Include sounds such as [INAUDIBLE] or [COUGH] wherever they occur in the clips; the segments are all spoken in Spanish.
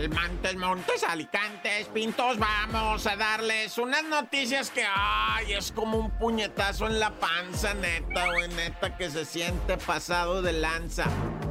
Almantes, Montes, Alicantes, Pintos, vamos a darles unas noticias que, ay, es como un puñetazo en la panza, neta, güey, neta, que se siente pasado de lanza.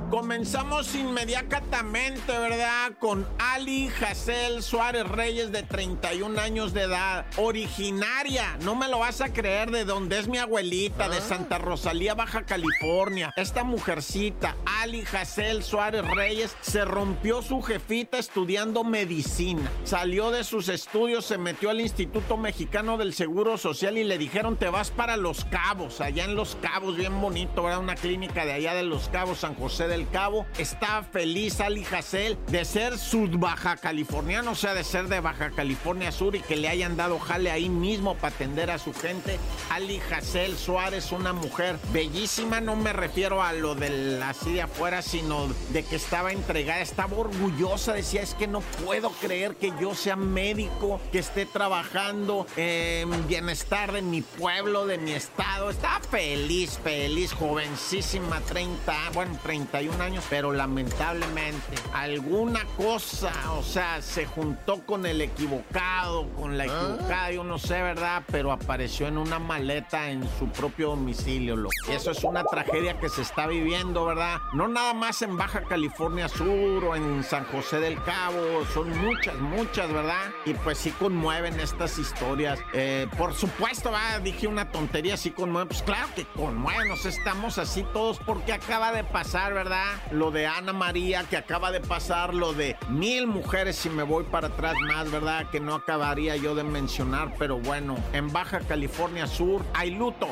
Comenzamos inmediatamente, ¿verdad? Con Ali Hazel Suárez Reyes, de 31 años de edad, originaria, no me lo vas a creer, de donde es mi abuelita, de Ah. Santa Rosalía, Baja California. Esta mujercita, Ali Hazel Suárez Reyes, se rompió su jefita estudiando medicina. Salió de sus estudios, se metió al Instituto Mexicano del Seguro Social y le dijeron, te vas para Los Cabos, allá en Los Cabos, bien bonito, ¿verdad? Una clínica de allá de Los Cabos, San José del Cabo. Está feliz Ali Hazel de ser sud baja californiano, o sea, de ser de Baja California Sur y que le hayan dado jale ahí mismo para atender a su gente. Ali Hazel Suárez, una mujer bellísima, no me refiero a lo del así de afuera, sino de que estaba entregada, estaba orgullosa, decía, es que no puedo creer que yo sea médico, que esté trabajando en bienestar de mi pueblo, de mi estado. Estaba feliz, feliz, jovencísima, 30, bueno, 31 años, pero lamentablemente alguna cosa, o sea, se juntó con el equivocado, con la equivocada, yo no sé, ¿verdad? Pero apareció en una maleta en su propio domicilio, loco. Y eso es una tragedia que se está viviendo, ¿verdad? No nada más en Baja California Sur o en San José del Cabo, son muchas, muchas, ¿verdad? Y pues sí conmueven estas historias. Eh, por supuesto, va, dije una tontería, sí conmueven, pues claro que conmueven, nos estamos así todos porque acaba de pasar, ¿verdad? Lo de Ana María, que acaba de pasar, lo de mil mujeres, si me voy para atrás más, ¿verdad? Que no acabaría yo de mencionar, pero bueno, en Baja California Sur hay luto.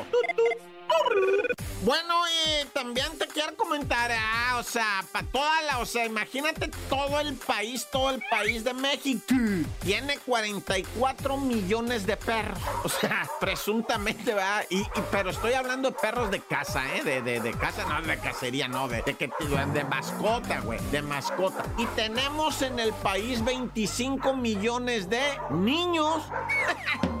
Bueno, también te quiero comentar, ah, o sea, para toda la, o sea, imagínate todo el país, todo el país de México. Tiene 44 millones de perros. [LAUGHS] O sea, presuntamente, va. Y, pero estoy hablando de perros de casa, ¿eh? De, de, de casa, no de cacería, no, de, de, que, de mascota, güey, de mascota. Y tenemos en el país 25 millones de niños. [LAUGHS]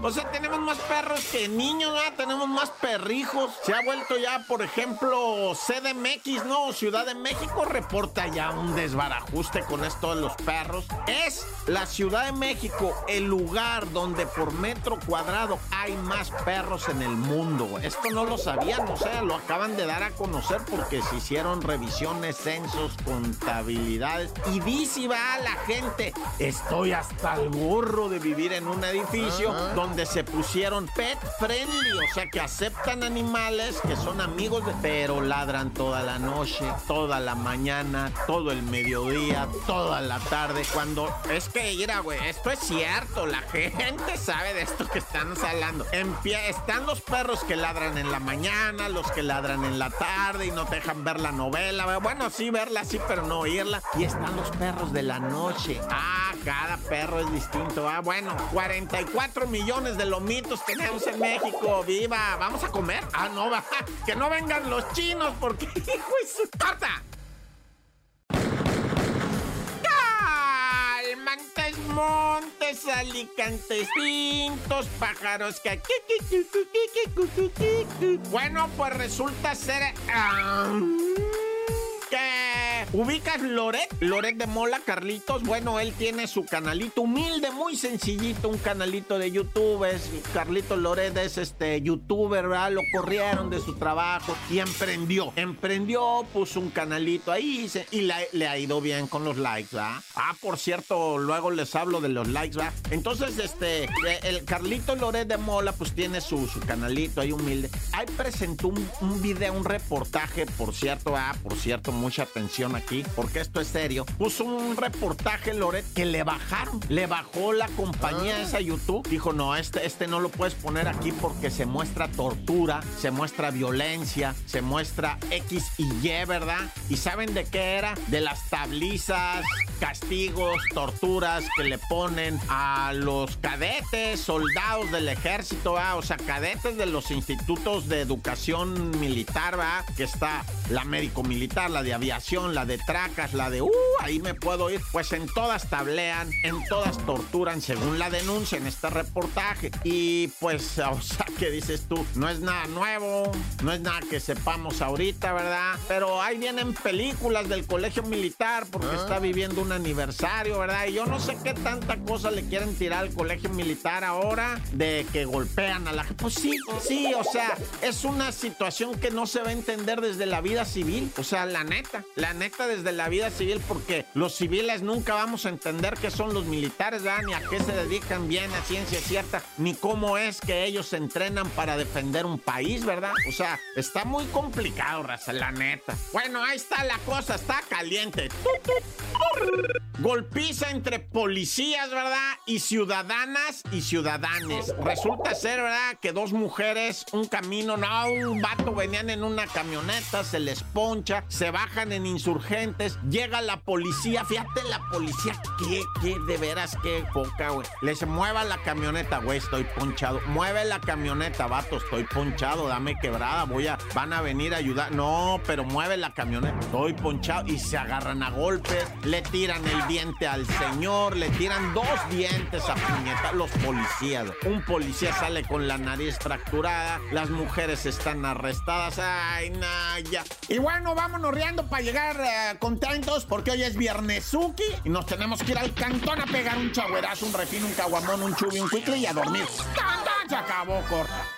O sea, tenemos más perros que niños, ¿verdad? Tenemos más perrijos. Se ha vuelto ya, por ejemplo, CDMX, ¿no? Ciudad de México reporta ya un desbarajuste con esto de los perros. Es la Ciudad de México el lugar donde por metro cuadrado hay más perros en el mundo. Esto no lo sabían, o sea, lo acaban de dar a conocer porque se hicieron revisiones, censos, contabilidades. Y dice, va la gente, estoy hasta el gorro de vivir en un edificio donde se pusieron pet friendly, o sea que aceptan animales que son amigos, de- pero ladran toda la noche, toda la mañana, todo el mediodía, toda la tarde. Cuando es que, mira, güey, esto es cierto, la gente sabe de esto que estamos hablando. Empie- están los perros que ladran en la mañana, los que ladran en la tarde y no te dejan ver la novela. Bueno, sí, verla, sí, pero no oírla. Y están los perros de la noche. Ah, cada perro es distinto. Ah, bueno, 44 millones de lomitos tenemos en México. ¡Viva! ¿Vamos a comer? Ah, no, va. [LAUGHS] Que no vengan los chinos porque, [LAUGHS] hijo de su corta. Calmantes, montes, alicantes, pintos, pájaros que... Bueno, pues resulta ser... ah, ubicas Loret, Loret de Mola, Carlitos. Bueno, él tiene su canalito humilde, muy sencillito, un canalito de YouTube. Es Carlitos Loret es este youtuber, ¿verdad? Lo corrieron de su trabajo y emprendió. Emprendió, puso un canalito ahí y le ha ido bien con los likes, ¿verdad? Ah, por cierto, luego les hablo de los likes, ¿verdad? Entonces, este, el Carlito Loret de Mola, pues tiene su, su canalito ahí humilde. Ahí presentó un, un video, un reportaje, por cierto, ah, por cierto, mucha atención aquí, porque esto es serio. Puso un reportaje, Loret, que le bajaron, le bajó la compañía esa YouTube. Dijo, no, este, este no lo puedes poner aquí porque se muestra tortura, se muestra violencia, se muestra X y Y, ¿verdad? ¿Y saben de qué era? De las tablizas, castigos, torturas que le ponen a los cadetes, soldados del ejército, ¿va? o sea, cadetes de los institutos de educación militar, ¿va? que está la médico militar, la de aviación, la de tracas, la de, uh, ahí me puedo ir. Pues en todas tablean, en todas torturan, según la denuncia en este reportaje. Y pues, [LAUGHS] o sea, ¿qué dices tú? No es nada nuevo, no es nada que sepamos ahorita, ¿verdad? Pero ahí vienen películas del colegio militar porque ah. está viviendo un aniversario, ¿verdad? Y yo no sé qué tanta cosa le quieren tirar al colegio militar ahora de que golpean a la gente. Pues sí, sí, o sea, es una situación que no se va a entender desde la vida civil. O sea, la neta, la neta desde la vida civil, porque los civiles nunca vamos a entender qué son los militares, ¿verdad? Ni a qué se dedican bien a ciencia cierta, ni cómo es que ellos se entrenan para defender un país, ¿verdad? O sea, está muy complicado, raza, la neta. Bueno, ahí está la cosa, está caliente. Golpiza entre policías, ¿verdad? Y ciudadanas y ciudadanes. Resulta ser, ¿verdad? Que dos mujeres, un camino, no, un vato venían en una camioneta, se les poncha, se bajan en insurgentes, llega la policía, fíjate la policía, qué, qué, de veras, qué poca, güey. Les mueva la camioneta, güey, estoy ponchado. Mueve la camioneta, vato, estoy ponchado, dame quebrada, voy a, van a venir a ayudar. No, pero mueve la camioneta, estoy ponchado y se agarran a golpes, le tiran el diente al señor, le tiran dos dientes a puñeta los policías. Un policía sale con la nariz fracturada, las mujeres están arrestadas. Ay, Naya. Y bueno, vámonos riendo para llegar eh, contentos porque hoy es viernesuki y nos tenemos que ir al cantón a pegar un chagüerazo, un refino, un caguamón, un chubi, un cuicle y a dormir. Se acabó, corta.